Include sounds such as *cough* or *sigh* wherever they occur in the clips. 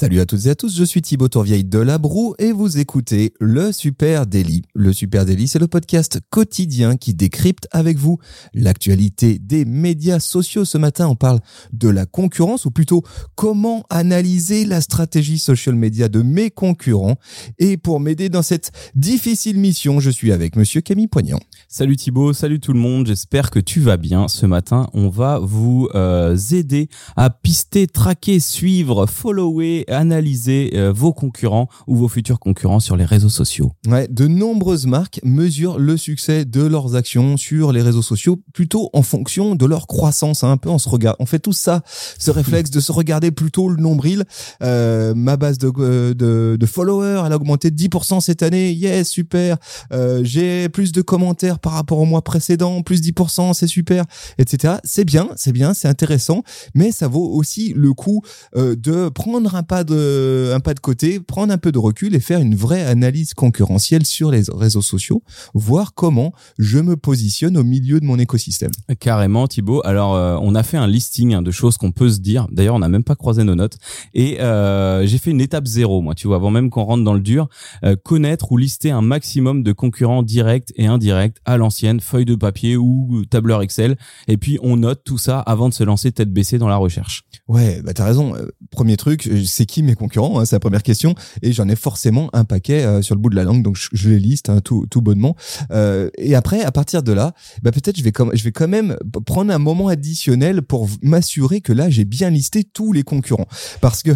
Salut à toutes et à tous, je suis Thibaut Tourvieille de La Broue et vous écoutez Le Super Daily. Le Super Daily, c'est le podcast quotidien qui décrypte avec vous l'actualité des médias sociaux. Ce matin, on parle de la concurrence ou plutôt comment analyser la stratégie social media de mes concurrents. Et pour m'aider dans cette difficile mission, je suis avec monsieur Camille Poignant. Salut Thibaut, salut tout le monde, j'espère que tu vas bien. Ce matin, on va vous euh, aider à pister, traquer, suivre, follower analyser euh, vos concurrents ou vos futurs concurrents sur les réseaux sociaux. Ouais, de nombreuses marques mesurent le succès de leurs actions sur les réseaux sociaux plutôt en fonction de leur croissance. Hein. Un peu, on se regarde, on fait tout ça, ce réflexe de se regarder plutôt le nombril. Euh, ma base de, euh, de, de, followers, elle a augmenté de 10% cette année. Yes, super. Euh, J'ai plus de commentaires par rapport au mois précédent, plus 10%, c'est super, etc. C'est bien, c'est bien, c'est intéressant, mais ça vaut aussi le coup euh, de prendre un pas de, un pas de côté, prendre un peu de recul et faire une vraie analyse concurrentielle sur les réseaux sociaux, voir comment je me positionne au milieu de mon écosystème. Carrément, Thibaut. Alors, euh, on a fait un listing hein, de choses qu'on peut se dire. D'ailleurs, on n'a même pas croisé nos notes. Et euh, j'ai fait une étape zéro, moi, tu vois, avant même qu'on rentre dans le dur, euh, connaître ou lister un maximum de concurrents directs et indirects à l'ancienne, feuille de papier ou tableur Excel. Et puis, on note tout ça avant de se lancer tête baissée dans la recherche. Ouais, bah t'as raison. Premier truc, c'est qui mes concurrents hein, C'est la première question. Et j'en ai forcément un paquet euh, sur le bout de la langue, donc je, les liste hein, tout, bonnement. Euh, et après, à partir de là, bah, peut-être je vais je vais quand même prendre un moment additionnel pour m'assurer que là j'ai bien listé tous les concurrents, parce que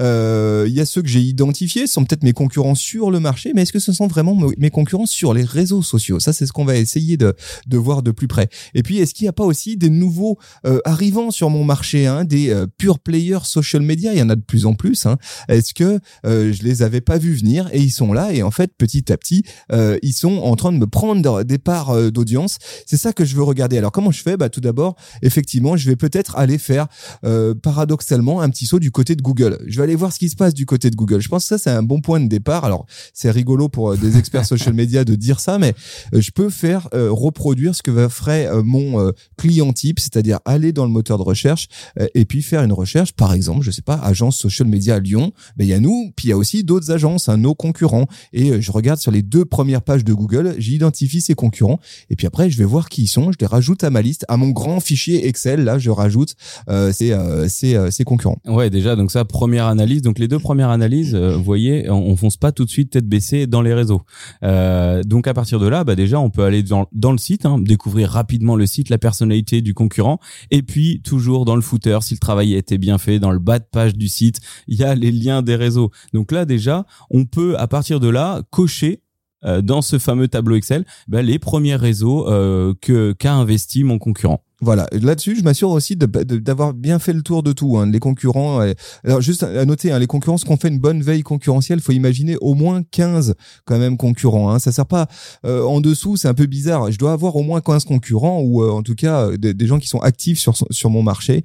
euh, il y a ceux que j'ai identifiés, sont peut-être mes concurrents sur le marché, mais est-ce que ce sont vraiment mes concurrents sur les réseaux sociaux? Ça, c'est ce qu'on va essayer de, de voir de plus près. Et puis, est-ce qu'il n'y a pas aussi des nouveaux arrivants sur mon marché, hein, des pure players social media? Il y en a de plus en plus. Hein. Est-ce que euh, je les avais pas vus venir et ils sont là et en fait petit à petit euh, ils sont en train de me prendre des parts euh, d'audience. C'est ça que je veux regarder. Alors comment je fais? Bah tout d'abord, effectivement, je vais peut-être aller faire euh, paradoxalement un petit saut du côté de Google. Je vais aller voir ce qui se passe du côté de Google. Je pense que ça c'est un bon point de départ. Alors c'est rigolo pour des experts social *laughs* media de dire ça, mais je peux faire reproduire ce que ferait mon client type, c'est-à-dire aller dans le moteur de recherche et puis faire une recherche, par exemple, je sais pas, agence social media à Lyon, ben il y a nous, puis il y a aussi d'autres agences, hein, nos concurrents. Et euh, je regarde sur les deux premières pages de Google, j'identifie ces concurrents, et puis après je vais voir qui ils sont, je les rajoute à ma liste, à mon grand fichier Excel. Là, je rajoute euh, ces, euh, ces, concurrents. Ouais, déjà, donc ça, première analyse. Donc les deux premières analyses, vous voyez, on, on, fonce pas tout de suite tête baissée dans les réseaux. donc à partir de là, bah déjà, on peut aller dans, dans le site, hein, découvrir rapidement le site, la personnalité du concurrent, et puis toujours dans le footer, si le travail a été bien fait, dans le bas de page du site, il y a les liens des réseaux. Donc là déjà, on peut à partir de là cocher euh, dans ce fameux tableau Excel ben, les premiers réseaux euh, que qu'a investi mon concurrent. Voilà, là-dessus, je m'assure aussi d'avoir bien fait le tour de tout. Hein. Les concurrents, alors juste à noter, hein, les concurrents, qu'on fait une bonne veille concurrentielle, faut imaginer au moins 15 quand même concurrents. Hein. Ça sert pas euh, en dessous, c'est un peu bizarre. Je dois avoir au moins 15 concurrents ou euh, en tout cas euh, des, gens qui sont actifs sur sur mon marché,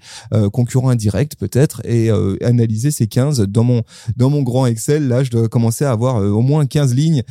concurrents indirects peut-être, et analyser ces 15 dans mon dans mon grand Excel. Là, je dois commencer à avoir au moins 15 lignes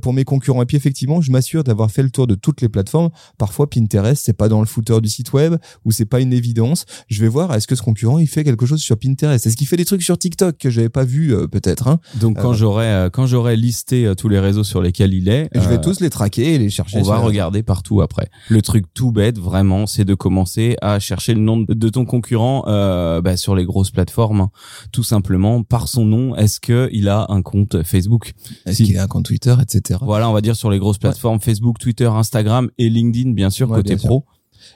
pour mes concurrents. Et puis effectivement, je m'assure d'avoir fait le tour de toutes les plateformes. Parfois, Pinterest, c'est pas dans le footer du site web où c'est pas une évidence. Je vais voir est-ce que ce concurrent il fait quelque chose sur Pinterest? Est-ce qu'il fait des trucs sur TikTok que j'avais pas vu euh, peut-être. Hein? Donc quand euh, j'aurai euh, quand j'aurai listé tous les réseaux sur lesquels il est, je vais tous les traquer et les chercher. On va regarder partout après. Le truc tout bête vraiment, c'est de commencer à chercher le nom de ton concurrent bah, sur les grosses plateformes, hein. tout simplement par son nom. Est-ce que il a un compte Facebook? Est-ce qu'il a un compte Twitter, etc. Voilà, on va dire sur les grosses plateformes Facebook, Twitter, Instagram et LinkedIn, bien sûr côté pro.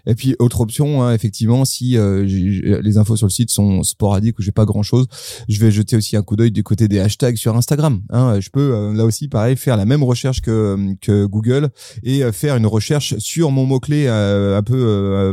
Et puis autre option, hein, effectivement, si euh, les infos sur le site sont sporadiques ou j'ai pas grand chose, je vais jeter aussi un coup d'œil du côté des hashtags sur Instagram. Hein. Je peux euh, là aussi pareil faire la même recherche que que Google et euh, faire une recherche sur mon mot clé un peu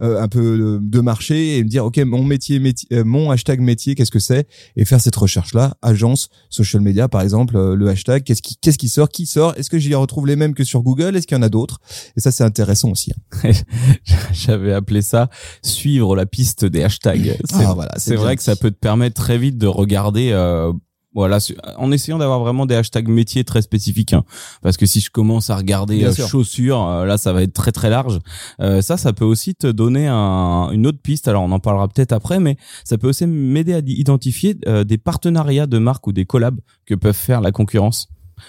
un peu de marché et me dire ok mon métier, métier mon hashtag métier qu'est-ce que c'est? Et faire cette recherche là agence social media par exemple le hashtag qu'est-ce qui qu'est-ce qui sort? Qui sort? Est-ce que j'y retrouve les mêmes que sur Google? Est-ce qu'il y en a d'autres? Et ça c'est intéressant aussi. *laughs* *laughs* J'avais appelé ça suivre la piste des hashtags. *laughs* C'est ah, voilà, vrai que ça peut te permettre très vite de regarder euh, Voilà, en essayant d'avoir vraiment des hashtags métiers très spécifiques. hein. Parce que si je commence à regarder euh, chaussures, euh, là, ça va être très très large. Euh, ça, ça peut aussi te donner un- une autre piste. Alors, on en parlera peut-être après, mais ça peut aussi m'aider à identifier des partenariats de marques ou des collabs que peuvent faire la concurrence.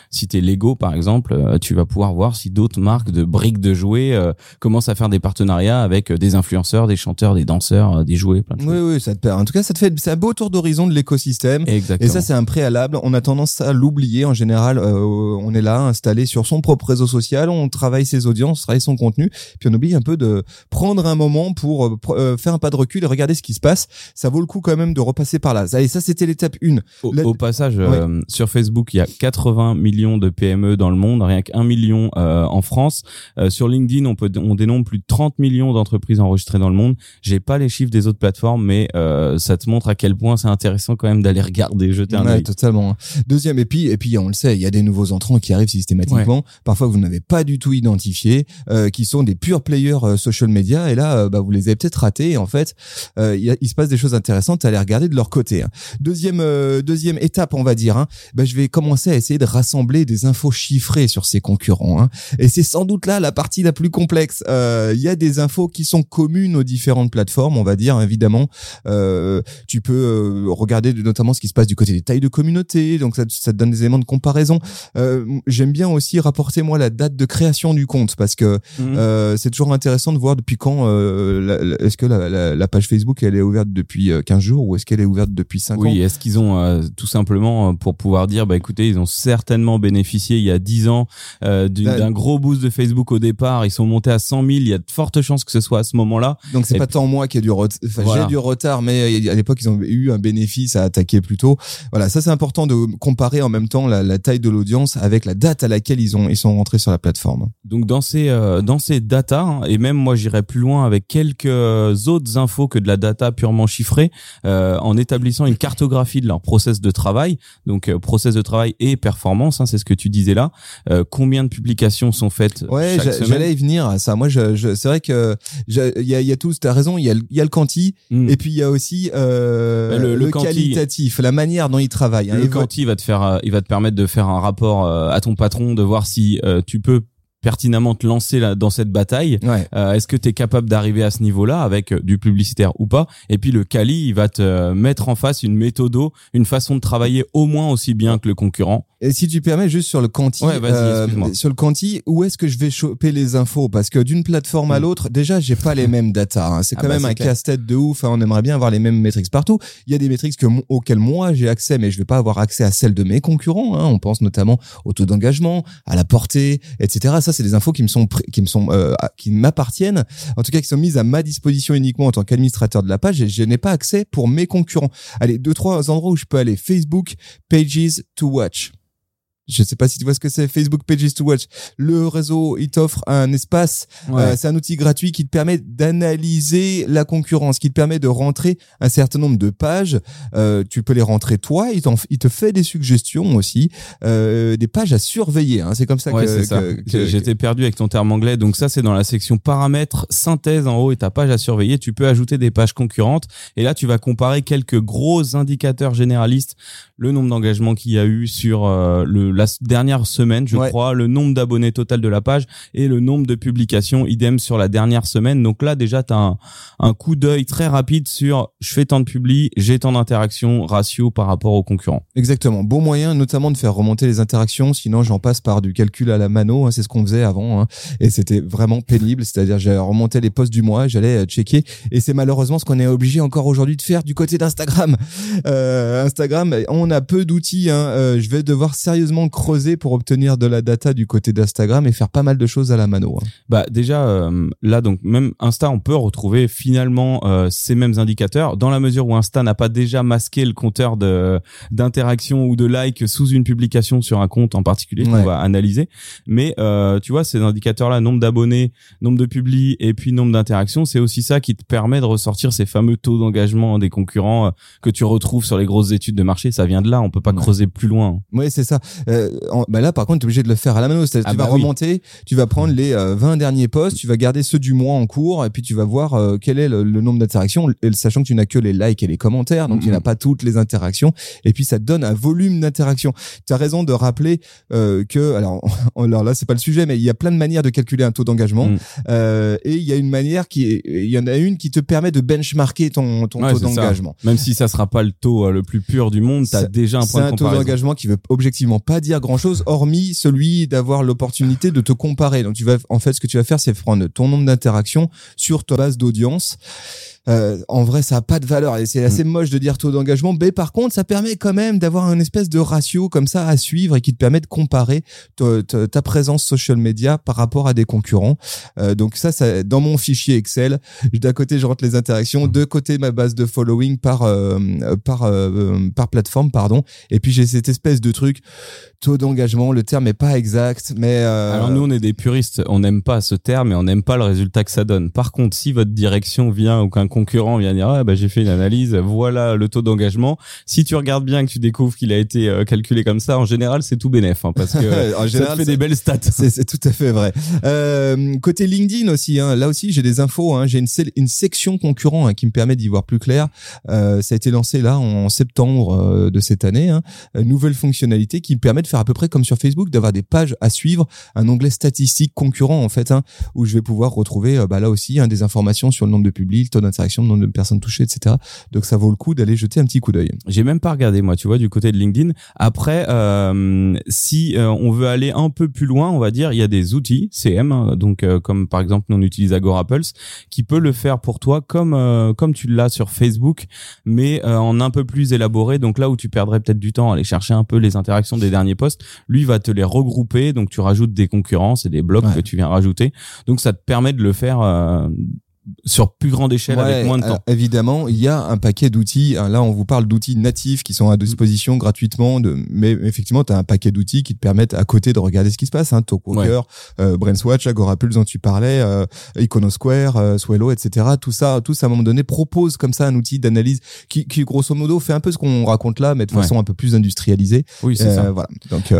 Si t'es Lego par exemple, euh, tu vas pouvoir voir si d'autres marques de briques de jouets euh, commencent à faire des partenariats avec euh, des influenceurs, des chanteurs, des danseurs, euh, des jouets, plein de Oui, choses. oui, ça te En tout cas, ça te fait, c'est un beau tour d'horizon de l'écosystème. Exactement. Et ça, c'est un préalable. On a tendance à l'oublier. En général, euh, on est là, installé sur son propre réseau social. On travaille ses audiences, on travaille son contenu. Puis on oublie un peu de prendre un moment pour euh, faire un pas de recul et regarder ce qui se passe. Ça vaut le coup quand même de repasser par là. Allez, ça, c'était l'étape 1. Au, La- au passage, euh, sur Facebook, il y a 80 millions de PME dans le monde, rien qu'un million euh, en France. Euh, sur LinkedIn, on peut on dénombre plus de 30 millions d'entreprises enregistrées dans le monde. J'ai pas les chiffres des autres plateformes, mais euh, ça te montre à quel point c'est intéressant quand même d'aller regarder, jeter un Ouais, œil. totalement. Deuxième, et puis, et puis, on le sait, il y a des nouveaux entrants qui arrivent systématiquement, parfois que vous n'avez pas du tout identifié, euh, qui sont des purs players euh, social media, et là, euh, bah, vous les avez peut-être ratés, et en fait, il, se passe des choses intéressantes à aller regarder de leur côté. hein. Deuxième, deuxième étape, on va dire, hein, bah, je vais commencer à essayer de rassembler des infos chiffrées sur ces concurrents, hein. et c'est sans doute là la partie la plus complexe. Euh, Il y a des infos qui sont communes aux différentes plateformes, on va dire, évidemment. Euh, tu peux euh, regarder de- notamment ce qui se passe du côté des tailles de communauté, donc ça, ça te donne des éléments de comparaison. Euh, J'aime bien aussi rapporter moi la date de création du compte parce que euh, c'est toujours intéressant de voir depuis quand euh, est-ce que la, la- la page Facebook elle est ouverte depuis euh, 15 jours ou est-ce qu'elle est ouverte depuis 5 ans? Oui, est-ce qu'ils ont euh, tout simplement euh, pour pouvoir dire bah écoutez, ils ont certainement bénéficié il y a 10 ans euh, d'un gros boost de Facebook au départ, ils sont montés à 100 000, il y a de fortes chances que ce soit à ce moment-là. Donc c'est pas tant moi qui ai du retard, enfin, Voilà. j'ai du retard, mais à l'époque ils ont eu un bénéfice à attaquer plus tôt. Voilà, ça c'est important de comparer en même temps la, la taille de l'audience avec la date à laquelle ils ont ils sont rentrés sur la plateforme. Donc dans ces euh, dans ces data hein, et même moi j'irais plus loin avec quelques euh, autres infos que de la data purement chiffrée euh, en établissant une cartographie de leur process de travail donc euh, process de travail et performance hein, c'est ce que tu disais là Euh, combien de publications sont faites Ouais, j'allais y venir à ça. Moi, je, je, c'est vrai que il y a, il y a tous. T'as raison. Il y a, le- il y a le quanti Hmm. et puis il y a aussi euh, Bah, le- le, le quanti- qualitatif, la manière dont ils travaillent. hein. le quanti va te faire euh, il va te permettre de faire un rapport euh, à ton patron de voir si euh, tu peux pertinemment te lancer là, dans cette bataille Ouais. Euh, Est-ce que tu es capable d'arriver à ce niveau-là avec euh, du publicitaire ou pas? Et puis le Kali, il va te euh, mettre en face une méthode, une façon de travailler au moins aussi bien que le concurrent. Et si tu permets, juste sur le quanti, Ouais, excuse-moi. sur le quanti, où est-ce que je vais choper les infos? Parce que d'une plateforme à Mm. l'autre, déjà, j'ai pas les mêmes data. hein. C'est Ah quand bah, même un casse-tête de ouf. hein. On aimerait bien avoir les mêmes métriques partout. Il y a des métriques que, auxquelles moi j'ai accès, mais je vais pas avoir accès à celles de mes concurrents. hein. On pense notamment au taux d'engagement, à la portée, etc. Ça, c'est des infos qui me sont, qui me sont, euh, qui m'appartiennent. En tout cas, qui sont mises à ma disposition uniquement en tant qu'administrateur de la page. Et je n'ai pas accès pour mes concurrents. Allez, deux trois endroits où je peux aller. Facebook, Pages to Watch. Je sais pas si tu vois ce que c'est Facebook Pages to Watch. Le réseau, il t'offre un espace. euh, c'est un outil gratuit qui te permet d'analyser la concurrence, qui te permet de rentrer un certain nombre de pages. Euh, tu peux les rentrer toi. Il, te fait des suggestions aussi, euh, des pages à surveiller. Hein. C'est comme ça Ouais, que, c'est ça. que- que- J'étais perdu avec ton terme anglais. Donc ça, c'est dans la section paramètres, synthèse en haut et ta page à surveiller. Tu peux ajouter des pages concurrentes. Et là, tu vas comparer quelques gros indicateurs généralistes. Le nombre d'engagements qu'il y a eu sur euh, le, la dernière semaine, je Ouais. crois, le nombre d'abonnés total de la page et le nombre de publications idem sur la dernière semaine. Donc là, déjà, tu as un, un coup d'œil très rapide sur je fais tant de publi, j'ai tant d'interactions, ratio par rapport aux concurrents. Exactement. Bon moyen, notamment de faire remonter les interactions. Sinon, j'en passe par du calcul à la mano. hein, c'est ce qu'on faisait avant, hein, et c'était vraiment pénible. C'est-à-dire, j'ai remonté les posts du mois, j'allais euh, checker, et c'est malheureusement ce qu'on est obligé encore aujourd'hui de faire du côté d'Instagram. Euh, Instagram, on a peu d'outils. Hein, euh, je vais devoir sérieusement creuser pour obtenir de la data du côté d'Instagram et faire pas mal de choses à la mano. hein. Bah déjà euh, là donc même Insta on peut retrouver finalement euh, ces mêmes indicateurs dans la mesure où Insta n'a pas déjà masqué le compteur de d'interaction ou de like sous une publication sur un compte en particulier qu'on Ouais. va analyser mais euh, tu vois ces indicateurs là nombre d'abonnés nombre de publis et puis nombre d'interactions c'est aussi ça qui te permet de ressortir ces fameux taux d'engagement des concurrents euh, que tu retrouves sur les grosses études de marché ça vient de là on peut pas Ouais. creuser plus loin Oui, c'est ça. Euh, en- bah là, par contre, tu es obligé de le faire à la mano. Ah tu vas bah oui. remonter, tu vas prendre les euh, 20 derniers posts, tu vas garder ceux du mois en cours, et puis tu vas voir euh, quel est le, le nombre d'interactions, sachant que tu n'as que les likes et les commentaires, donc tu n'as pas toutes les interactions. Et puis ça te donne un volume d'interactions. Tu as raison de rappeler euh, que, alors, *laughs* alors là, c'est pas le sujet, mais il y a plein de manières de calculer un taux d'engagement, Mhm. euh, et il y a une manière qui, il y en a une qui te permet de benchmarker ton, ton Ouais, taux c'est d'engagement. Même si ça sera pas le taux le plus pur du monde, t'as C'est- déjà un C'est point de un taux comparaison. d'engagement qui veut objectivement pas dire grand chose, hormis celui d'avoir l'opportunité de te comparer. Donc tu vas, en fait, ce que tu vas faire, c'est prendre ton nombre d'interactions sur ta base d'audience. Euh, en vrai, ça a pas de valeur et c'est Mm. assez moche de dire taux d'engagement. Mais par contre, ça permet quand même d'avoir un espèce de ratio comme ça à suivre et qui te permet de comparer ta, présence social media par rapport à des concurrents. Euh, donc ça, ça, dans mon fichier Excel, d'un côté, je rentre les interactions, de côté ma base de following par euh, par euh, par plateforme, pardon. Et puis j'ai cette espèce de truc taux d'engagement. Le terme est pas exact, mais euh, Alors nous, on est des puristes, on n'aime pas ce terme et on n'aime pas le résultat que ça donne. Par contre, si votre direction vient ou qu'un concurrent vient dire ah bah j'ai fait une analyse, voilà le taux d'engagement. Si tu regardes bien que tu découvres qu'il a été euh, calculé comme ça, en général c'est tout bénef hein, parce que *laughs* En ça général, te fait c'est- des belles stats. *laughs* C'est tout à fait vrai. Euh, côté LinkedIn aussi, hein, là aussi j'ai des infos. Hein, j'ai une, section concurrent hein, qui me permet d'y voir plus clair. Euh, ça a été lancé là en septembre euh, de cette année. Hein, Une nouvelle fonctionnalité qui me permet de faire à peu près comme sur Facebook, d'avoir des pages à suivre, un onglet statistique concurrent en fait, hein, où je vais pouvoir retrouver euh, bah, là aussi hein, des informations sur le nombre de publics, le taux d'interaction, le nombre de personnes touchées, etc. Donc ça vaut le coup d'aller jeter un petit coup d'œil. J'ai même pas regardé moi, tu vois, du côté de LinkedIn. Après, euh, si euh, on veut aller un peu plus loin, on va dire, il y a des outils CM, hein, donc euh, comme par exemple nous on utilise Agora Pulse, qui peut le faire pour toi comme euh, comme tu l'as sur Facebook, mais euh, en un peu plus élaboré. Donc là où tu perdrais peut-être du temps à aller chercher un peu les interactions des derniers posts, lui va te les regrouper. Donc tu rajoutes des concurrences et des blocs Ouais. que tu viens rajouter. Donc ça te permet de le faire euh, sur plus grande échelle Ouais, avec moins de alors, temps. évidemment, il y a un paquet d'outils. Hein, Là, on vous parle d'outils natifs qui sont à disposition gratuitement. De, mais effectivement, tu as un paquet d'outils qui te permettent à côté de regarder ce qui se passe. Hein, Talkwalker, euh, Brainswatch, Agorapulse dont tu parlais, euh, Iconosquare, euh, Swello, etc. Tout ça, tout ça, à un moment donné, propose comme ça un outil d'analyse qui, qui, grosso modo, fait un peu ce qu'on raconte là, mais de Ouais. façon un peu plus industrialisée. Oui, c'est Euh, ça. Voilà. Donc,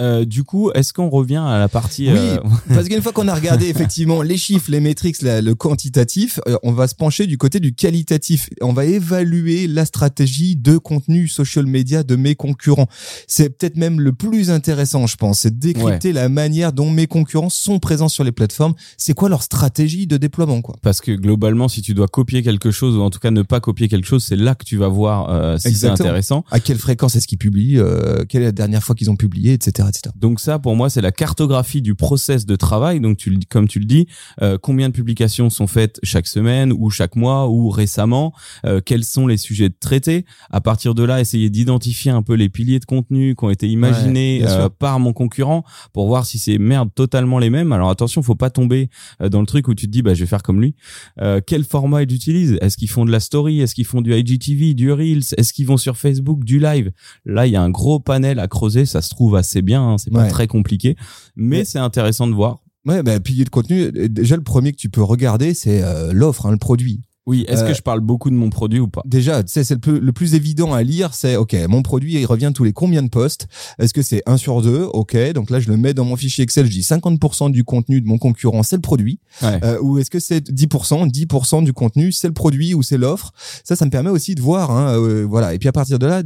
euh, du coup, est-ce qu'on revient à la partie Oui, euh, parce qu'une fois qu'on a regardé *laughs* effectivement les chiffres, les métriques, le quantitatif, euh, on va se pencher du côté du qualitatif. On va évaluer la stratégie de contenu social media de mes concurrents. C'est peut-être même le plus intéressant, je pense, c'est de décrypter la manière dont mes concurrents sont présents sur les plateformes. C'est quoi leur stratégie de déploiement, quoi? Parce que globalement, si tu dois copier quelque chose ou en tout cas ne pas copier quelque chose, c'est là que tu vas voir euh, si c'est intéressant. À quelle fréquence est-ce qu'ils publient euh, Quelle est la dernière fois qu'ils ont publié, etc., etc. Donc ça, pour moi, c'est la cartographie du process de travail. Donc, tu, le- comme tu le dis, euh, combien de publications sont faites chaque semaine ou chaque mois ou récemment euh, Quels sont les sujets traités À partir de là, essayer d'identifier un peu les piliers de contenu qui ont été imaginés Ouais, euh, par mon concurrent pour voir si c'est merde totalement les mêmes. Alors attention, faut pas tomber euh, dans le truc où tu te dis, bah, je vais faire comme lui. Euh, quel format ils utilisent? Est-ce qu'ils font de la story? Est-ce qu'ils font du IGTV, du Reels? Est-ce qu'ils vont sur Facebook, du live? Là, il y a un gros panel à creuser. Ça se trouve assez bien. Hein, c'est pas Ouais. très compliqué, mais Ouais. c'est intéressant de voir. Ouais, bah, pilier de contenu. euh, Déjà, le premier que tu peux regarder, c'est euh, l'offre, hein, le produit. Oui, est-ce Euh, que je parle beaucoup de mon produit ou pas? Déjà, tu sais, c'est le plus, le plus évident à lire, c'est OK, mon produit, il revient tous les combien de postes Est-ce que c'est 1 sur 2 OK, donc là je le mets dans mon fichier Excel, je dis 50% du contenu de mon concurrent, c'est le produit. Ouais. Euh, ou est-ce que c'est 10% 10% du contenu, c'est le produit ou c'est l'offre? Ça ça me permet aussi de voir hein, euh, voilà. Et puis à partir de là,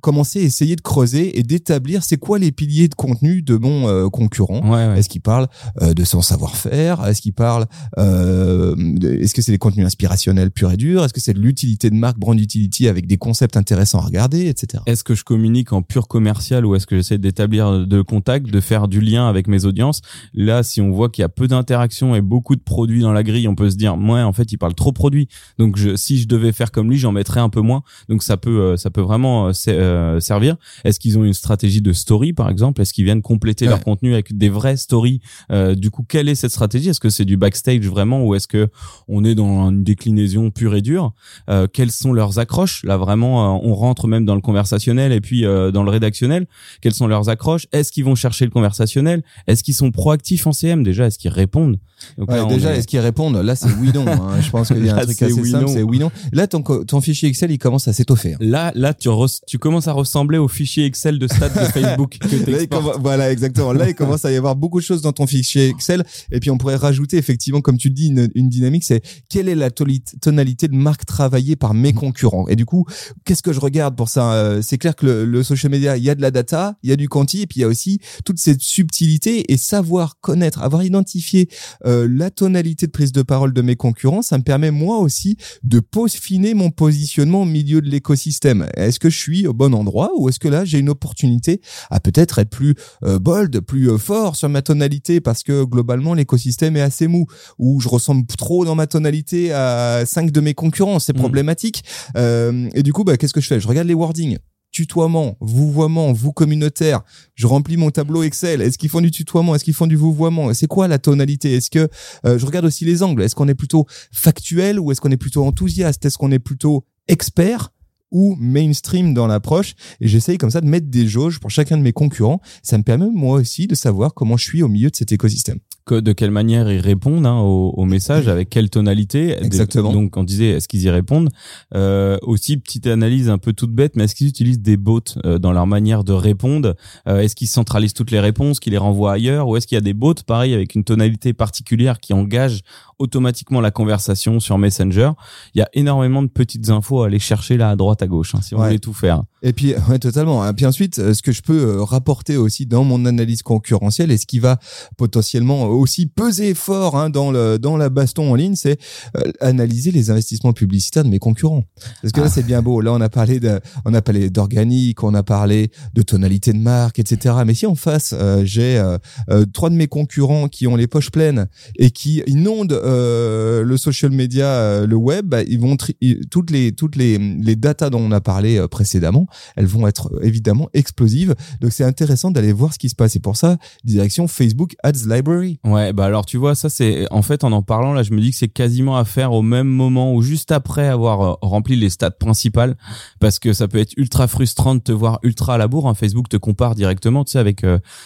commencer à essayer de creuser et d'établir c'est quoi les piliers de contenu de mon euh, concurrent. Ouais, ouais. Est-ce qu'il parle euh, de son savoir-faire? Est-ce qu'il parle euh, Est-ce que c'est des contenus inspirationnels? Purs et durs Est-ce que c'est de l'utilité de marque, brand utility avec des concepts intéressants à regarder, etc. Est-ce que je communique en pur commercial ou est-ce que j'essaie d'établir de contact, de faire du lien avec mes audiences? Là, si on voit qu'il y a peu d'interactions et beaucoup de produits dans la grille, on peut se dire, moi, en fait, il parle trop produit. Donc, je, si je devais faire comme lui, j'en mettrais un peu moins. Donc, ça peut, euh, ça peut vraiment euh, euh, servir. Est-ce qu'ils ont une stratégie de story, par exemple? Est-ce qu'ils viennent compléter Ouais. leur contenu avec des vraies stories? Euh, Du coup, quelle est cette stratégie? Est-ce que c'est du backstage vraiment ou est-ce que on est dans une déclinaison pure et dure. Euh, quelles sont leurs accroches? Là, vraiment, euh, on rentre même dans le conversationnel et puis euh, dans le rédactionnel. Quelles sont leurs accroches? Est-ce qu'ils vont chercher le conversationnel? Est-ce qu'ils sont proactifs en CM déjà Est-ce qu'ils répondent? Donc Ouais, là, on déjà, est- est-ce qu'ils répondent? Là, c'est oui non. hein. *laughs* Je pense qu'il y a un Là, truc assez oui, simple, non. c'est oui non. Là, ton, ton fichier Excel, il commence à s'étoffer. hein. Là, là, tu, tu commences à ressembler au fichier Excel de stats de Facebook que Là, il t'exportes. commen- voilà, exactement. Là, il commence à y avoir beaucoup de choses dans ton fichier Excel. Et puis, on pourrait rajouter, effectivement, comme tu le dis, une, une dynamique, c'est quelle est la tonalité de marque travaillée par mes concurrents. Et du coup, qu'est-ce que je regarde pour ça Euh, C'est clair que le, le social media, il y a de la data, il y a du quanti, et puis il y a aussi toute cette subtilité et savoir connaître, avoir identifié euh, la tonalité de prise de parole de mes concurrents, ça me permet moi aussi de peaufiner mon positionnement au milieu de l'écosystème. Est-ce que je suis au bon endroit ou est-ce que là j'ai une opportunité à peut-être être plus euh, bold, plus euh, fort sur ma tonalité parce que globalement l'écosystème est assez mou ou je ressemble trop dans ma tonalité à cinq de mes concurrents, c'est Mm. problématique. Euh, et du coup, bah, qu'est-ce que je fais? Je regarde les wordings. Tutoiement, vouvoiement, vous communautaire. Je remplis mon tableau Excel. Est-ce qu'ils font du tutoiement? Est-ce qu'ils font du vouvoiement? C'est quoi la tonalité? Est-ce que euh, je regarde aussi les angles Est-ce qu'on est plutôt factuel ou est-ce qu'on est plutôt enthousiaste? Est-ce qu'on est plutôt expert ou mainstream dans l'approche? Et j'essaye comme ça de mettre des jauges pour chacun de mes concurrents. Ça me permet moi aussi de savoir comment je suis au milieu de cet écosystème. Que- de quelle manière ils répondent hein, au, au message, avec quelle tonalité. Des- Exactement. donc on disait est-ce qu'ils y répondent? Euh, aussi petite analyse un peu toute bête, mais est-ce qu'ils utilisent des bots euh, dans leur manière de répondre? Euh, Est-ce qu'ils centralisent toutes les réponses, qu'ils les renvoient ailleurs, ou est-ce qu'il y a des bots pareil avec une tonalité particulière qui engage automatiquement la conversation sur Messenger Il y a énormément de petites infos à aller chercher là à droite à gauche hein, si on Ouais. voulait tout faire. Et puis, ouais, totalement. Et puis ensuite, euh, ce que je peux euh, rapporter aussi dans mon analyse concurrentielle et ce qui va potentiellement aussi peser fort hein, dans le dans la baston en ligne, c'est euh, analyser les investissements publicitaires de mes concurrents. Parce que là, Ah. c'est bien beau. Là, on a parlé de, on a parlé d'organique, on a parlé de tonalité de marque, etc. Mais si en face, euh, j'ai euh, trois de mes concurrents qui ont les poches pleines et qui inondent euh, le social media, euh, le web, bah, ils vont toutes les toutes les les datas dont on a parlé euh, précédemment, elles vont être évidemment explosives. Donc c'est intéressant d'aller voir ce qui se passe. Et pour ça, direction Facebook Ads Library. Ouais, bah alors tu vois, ça c'est en fait en en parlant là, je me dis que c'est quasiment à faire au même moment ou juste après avoir rempli les stats principales, parce que ça peut être ultra frustrant de te voir ultra à la bourre. Hein. Facebook te compare directement, tu sais, avec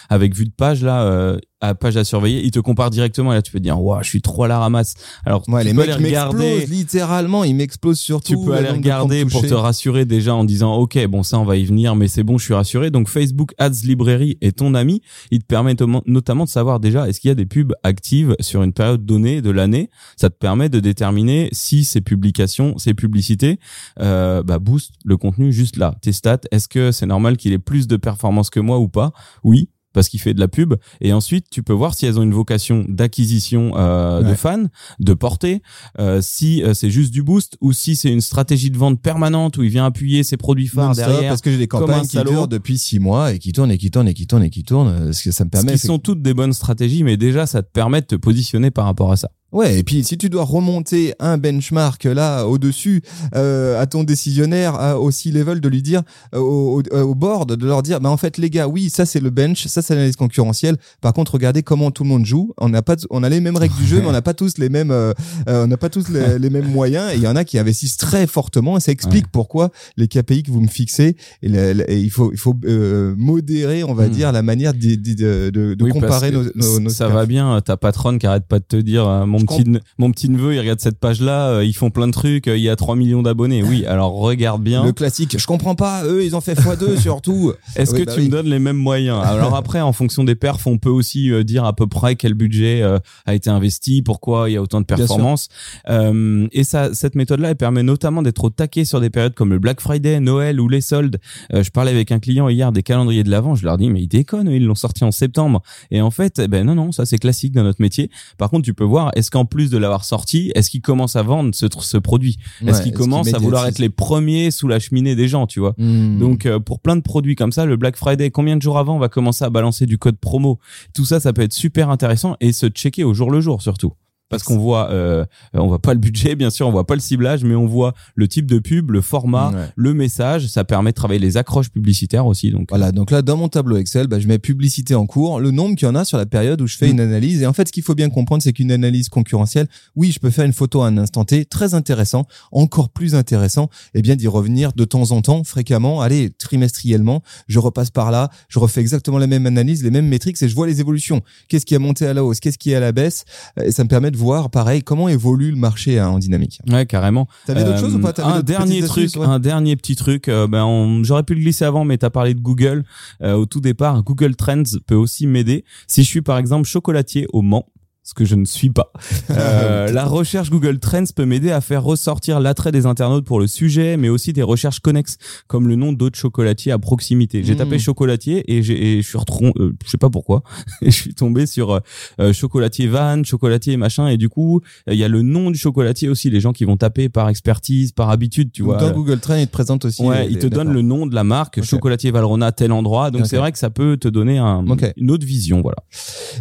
avec vue de page là, euh, à page à surveiller, il te compare directement et là tu peux te dire, waouh, je suis trop à la ramasse. Alors Ouais, tu les peux mecs aller regarder. m'explosent littéralement, ils m'explosent surtout. Tu peux le aller regarder pour te rassurer déjà en disant ok bon ça on va y venir mais c'est bon je suis rassuré donc Facebook Ads Library est ton ami il te permet notamment- notamment de savoir déjà est-ce qu'il y a des pubs actives sur une période donnée de l'année? Ça te permet de déterminer si ces publications ces publicités euh, bah, boostent le contenu juste là tes stats est-ce que c'est normal qu'il ait plus de performance que moi ou pas? Oui parce qu'il fait de la pub et ensuite tu peux voir si elles ont une vocation d'acquisition euh, de fans de portée euh, si euh, c'est juste du boost ou si c'est une stratégie de vente permanente où il vient appuyer ses produits phares derrière parce que j'ai des campagnes qui durent depuis six mois et qui tournent et qui tournent et qui tournent et qui tournent. euh, Ce que ça me ce permet. qui sont toutes des bonnes stratégies mais déjà ça te permet de te positionner par rapport à ça Ouais, et puis si tu dois remonter un benchmark là au-dessus euh, à ton décisionnaire, à, au C-level, de lui dire euh, au, au, au board, de leur dire, bah en fait les gars, oui, ça c'est le bench, ça c'est l'analyse concurrentielle. Par contre, regardez comment tout le monde joue. On n'a pas, on a les mêmes règles du jeu, mais on n'a pas tous les mêmes, euh, euh, on n'a pas tous les, les mêmes moyens. Et il y en a qui investissent très fortement, et ça explique pourquoi les KPI que vous me fixez, et, il faut, il faut euh, modérer, on va Hmm. dire, la manière de, de, de, de- Oui, comparer nos, nos, nos ça va bien ta patronne qui arrête pas de te dire euh, mon petit mon petit neveu il regarde cette page là ils font plein de trucs euh, il y a 3 millions d'abonnés oui *laughs* alors regarde bien Le classique, je comprends pas, eux ils ont fait x2 surtout. *laughs* Est-ce Oui, que bah tu oui. me donnes les mêmes moyens? Alors après, en fonction des perfs, on peut aussi euh, dire à peu près quel budget euh, a été investi, pourquoi il y a autant de performances. Euh, et ça, cette méthode-là, elle permet notamment d'être au taquet sur des périodes comme le Black Friday, Noël ou les soldes. Euh, je parlais avec un client hier des calendriers de l'avant. Je leur dis mais ils déconnent, ils l'ont sorti en septembre. Et en fait, eh ben non non, ça c'est classique dans notre métier. Par contre, tu peux voir, est-ce qu'en plus de l'avoir sorti, est-ce qu'ils commencent à vendre ce, produit? Est-ce Ouais, qu'ils commencent à vouloir être les premiers sous la cheminée des gens, tu vois? Hmm. donc euh, pour plein de produits comme ça, le Black Friday, combien de jours avant on va commencer à balancer du code promo? Tout ça, ça peut être super intéressant et se checker au jour le jour surtout. Parce qu'on voit, euh, on voit pas le budget, bien sûr, on voit pas le ciblage, mais on voit le type de pub, le format, Ouais. le message. Ça permet de travailler les accroches publicitaires aussi. Donc Voilà, donc là, dans mon tableau Excel, bah, je mets publicité en cours, le nombre qu'il y en a sur la période où je fais Mm. une analyse. Et en fait, ce qu'il faut bien comprendre, c'est qu'une analyse concurrentielle, oui, je peux faire une photo à un instant T, très intéressant, encore plus intéressant, et bien d'y revenir de temps en temps, fréquemment, allez, trimestriellement, je repasse par là, je refais exactement la même analyse, les mêmes métriques, et je vois les évolutions. Qu'est-ce qui a monté à la hausse, qu'est-ce qui est à la baisse, et ça me permet de voir, pareil, comment évolue le marché hein, en dynamique. ouais, carrément. T'avais d'autres Euh, choses ou pas? T'avais Un dernier truc, astuces, ouais? un dernier petit truc. euh, ben, on- j'aurais pu le glisser avant, mais t'as parlé de Google euh, au tout départ. Google Trends peut aussi m'aider si je suis par exemple chocolatier au Mans. Ce que je ne suis pas. *laughs* Euh, la recherche Google Trends peut m'aider à faire ressortir l'attrait des internautes pour le sujet, mais aussi des recherches connexes, comme le nom d'autres chocolatiers à proximité. J'ai Mm. tapé chocolatier et, j'ai- et je suis retrouvé, euh, je sais pas pourquoi, *laughs* et je suis tombé sur euh, euh, chocolatier van, chocolatier machin, et du coup, il y a le nom du chocolatier aussi. Les gens qui vont taper par expertise, par habitude, tu vois. Dans Google Trends, il te présente aussi. Ouais, les- il te donne le nom de la marque, chocolatier Valrhona, tel endroit. Donc c'est vrai que ça peut te donner un, une autre vision, voilà.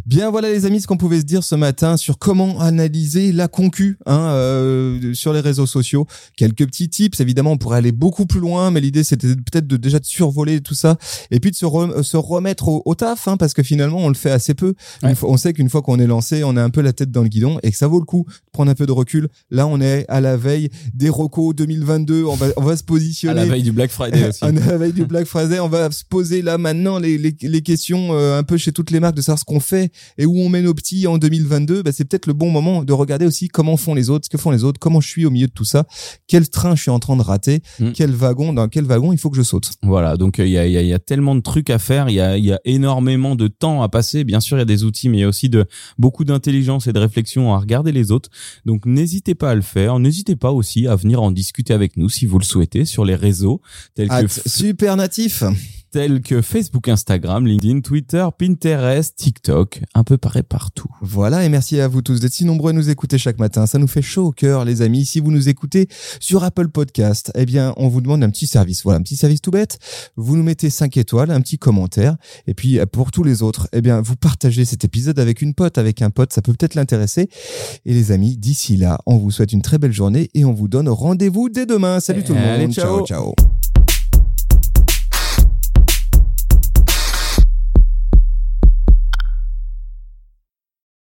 Bien voilà les amis ce qu'on pouvait se dire ce matin sur comment analyser la concu hein, euh, sur les réseaux sociaux. Quelques petits tips évidemment on pourrait aller beaucoup plus loin mais l'idée c'était peut-être de déjà de survoler tout ça et puis de se, re- euh, se remettre au, au taf hein, parce que finalement on le fait assez peu. Ouais. on sait qu'une fois qu'on est lancé on a un peu la tête dans le guidon et que ça vaut le coup de prendre un peu de recul. Là on est à la veille des recos 2022 on va on va se À positionner la veille du Black Friday *laughs* aussi. on est à la veille du Black Friday, on va se poser là maintenant les, les, les questions euh, un peu chez toutes les marques de savoir ce qu'on fait et où on met nos petits en 2022. Bah, c'est peut-être le bon moment de regarder aussi comment font les autres, ce que font les autres, comment je suis au milieu de tout ça, quel train je suis en train de rater, Mm. quel wagon, dans quel wagon il faut que je saute. Voilà, donc euh, il y, a, il y, a, il y a tellement de trucs à faire, il y a, il y a énormément de temps à passer. Bien sûr, il y a des outils, mais il y a aussi de beaucoup d'intelligence et de réflexion à regarder les autres. Donc n'hésitez pas à le faire. N'hésitez pas aussi à venir en discuter avec nous si vous le souhaitez sur les réseaux tels que super natif. Tels que Facebook, Instagram, LinkedIn, Twitter, Pinterest, TikTok, un peu pareil partout. Voilà, et merci à vous tous d'être si nombreux à nous écouter chaque matin. Ça nous fait chaud au cœur, les amis. Si vous nous écoutez sur Apple Podcast, eh bien, on vous demande un petit service. Voilà, un petit service tout bête. Vous nous mettez 5 étoiles, un petit commentaire. Et puis, pour tous les autres, eh bien, vous partagez cet épisode avec une pote, avec un pote. Ça peut peut-être l'intéresser. Et les amis, d'ici là, on vous souhaite une très belle journée et on vous donne rendez-vous dès demain. Salut tout le Allez, monde. ciao. ciao. ciao.